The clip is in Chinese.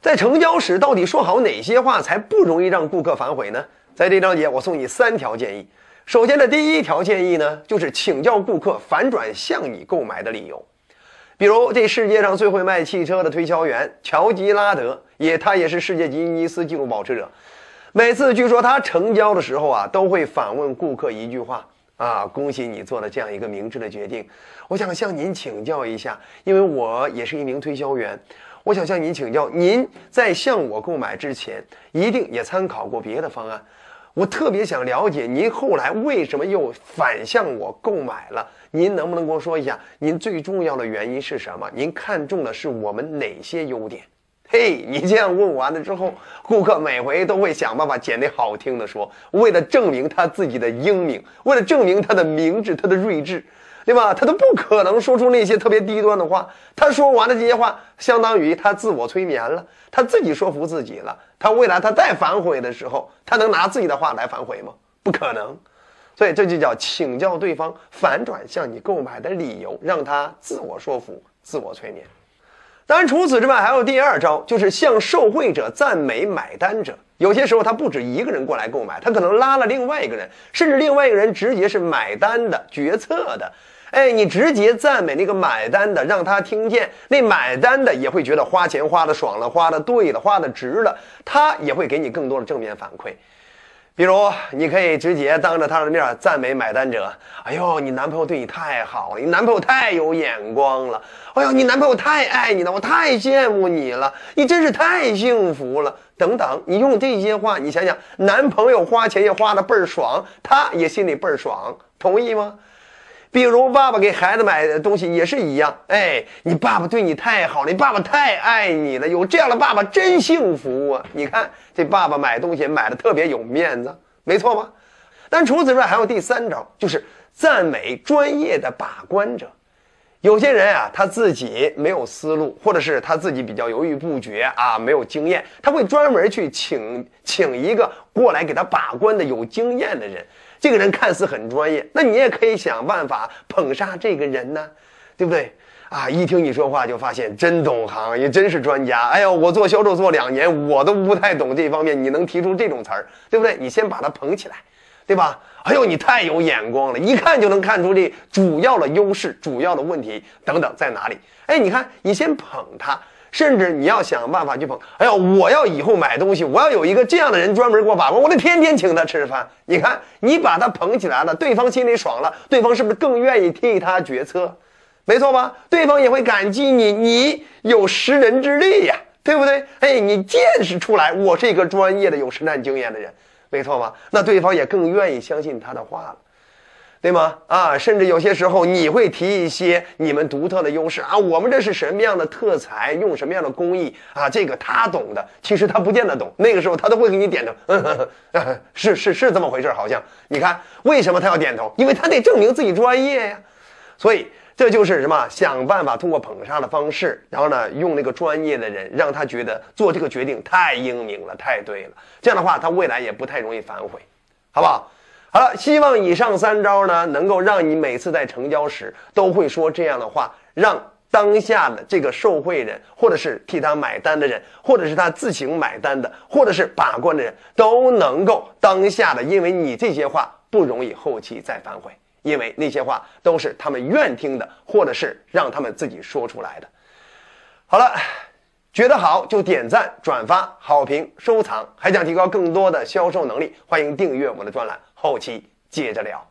在成交时，到底说好哪些话才不容易让顾客反悔呢？在这章节，我送你三条建议。首先的第一条建议呢，就是请教顾客反转向你购买的理由。比如，这世界上最会卖汽车的推销员乔吉拉德，也他也是世界吉尼斯纪录保持者。每次据说他成交的时候啊，都会反问顾客一句话啊：“恭喜你做了这样一个明智的决定。”我想向您请教一下，因为我也是一名推销员。我想向您请教，您在向我购买之前，一定也参考过别的方案。我特别想了解您后来为什么又反向我购买了？您能不能跟我说一下，您最重要的原因是什么？您看中的是我们哪些优点？嘿，你这样问完了之后，顾客每回都会想办法捡那好听的说，为了证明他自己的英明，为了证明他的明智，他的睿智。对吧？他都不可能说出那些特别低端的话。他说完了这些话，相当于他自我催眠了，他自己说服自己了。他未来他再反悔的时候，他能拿自己的话来反悔吗？不可能。所以这就叫请教对方反转向你购买的理由，让他自我说服、自我催眠。当然，除此之外还有第二招，就是向受贿者赞美买单者。有些时候他不止一个人过来购买，他可能拉了另外一个人，甚至另外一个人直接是买单的、决策的。哎，你直接赞美那个买单的，让他听见，那买单的也会觉得花钱花的爽了，花的对了，花的值了，他也会给你更多的正面反馈。比如，你可以直接当着他的面赞美买单者：“哎呦，你男朋友对你太好了，你男朋友太有眼光了，哎呦，你男朋友太爱你了，我太羡慕你了，你真是太幸福了。”等等，你用这些话，你想想，男朋友花钱也花的倍儿爽，他也心里倍儿爽，同意吗？比如爸爸给孩子买的东西也是一样，哎，你爸爸对你太好了，你爸爸太爱你了，有这样的爸爸真幸福啊！你看这爸爸买东西买的特别有面子，没错吧？但除此之外还有第三招，就是赞美专业的把关者。有些人啊，他自己没有思路，或者是他自己比较犹豫不决啊，没有经验，他会专门去请请一个过来给他把关的有经验的人。这个人看似很专业，那你也可以想办法捧杀这个人呢，对不对？啊，一听你说话就发现真懂行，也真是专家。哎呦，我做销售做两年，我都不太懂这方面，你能提出这种词儿，对不对？你先把他捧起来，对吧？哎呦，你太有眼光了，一看就能看出这主要的优势、主要的问题等等在哪里。哎，你看，你先捧他。甚至你要想办法去捧，哎呦，我要以后买东西，我要有一个这样的人专门给我把关，我得天天请他吃饭。你看，你把他捧起来了，对方心里爽了，对方是不是更愿意替他决策？没错吧？对方也会感激你，你有识人之力呀，对不对？哎，你见识出来，我是一个专业的、有实战经验的人，没错吧？那对方也更愿意相信他的话了。对吗？啊，甚至有些时候你会提一些你们独特的优势啊，我们这是什么样的特材，用什么样的工艺啊？这个他懂的，其实他不见得懂。那个时候他都会给你点头，是是是这么回事好像你看，为什么他要点头？因为他得证明自己专业呀。所以这就是什么？想办法通过捧杀的方式，然后呢，用那个专业的人，让他觉得做这个决定太英明了，太对了。这样的话，他未来也不太容易反悔，好不好？好了，希望以上三招呢，能够让你每次在成交时都会说这样的话，让当下的这个受贿人，或者是替他买单的人，或者是他自行买单的，或者是把关的人，都能够当下的，因为你这些话不容易后期再反悔，因为那些话都是他们愿听的，或者是让他们自己说出来的。好了，觉得好就点赞、转发、好评、收藏，还想提高更多的销售能力，欢迎订阅我们的专栏。后期接着聊。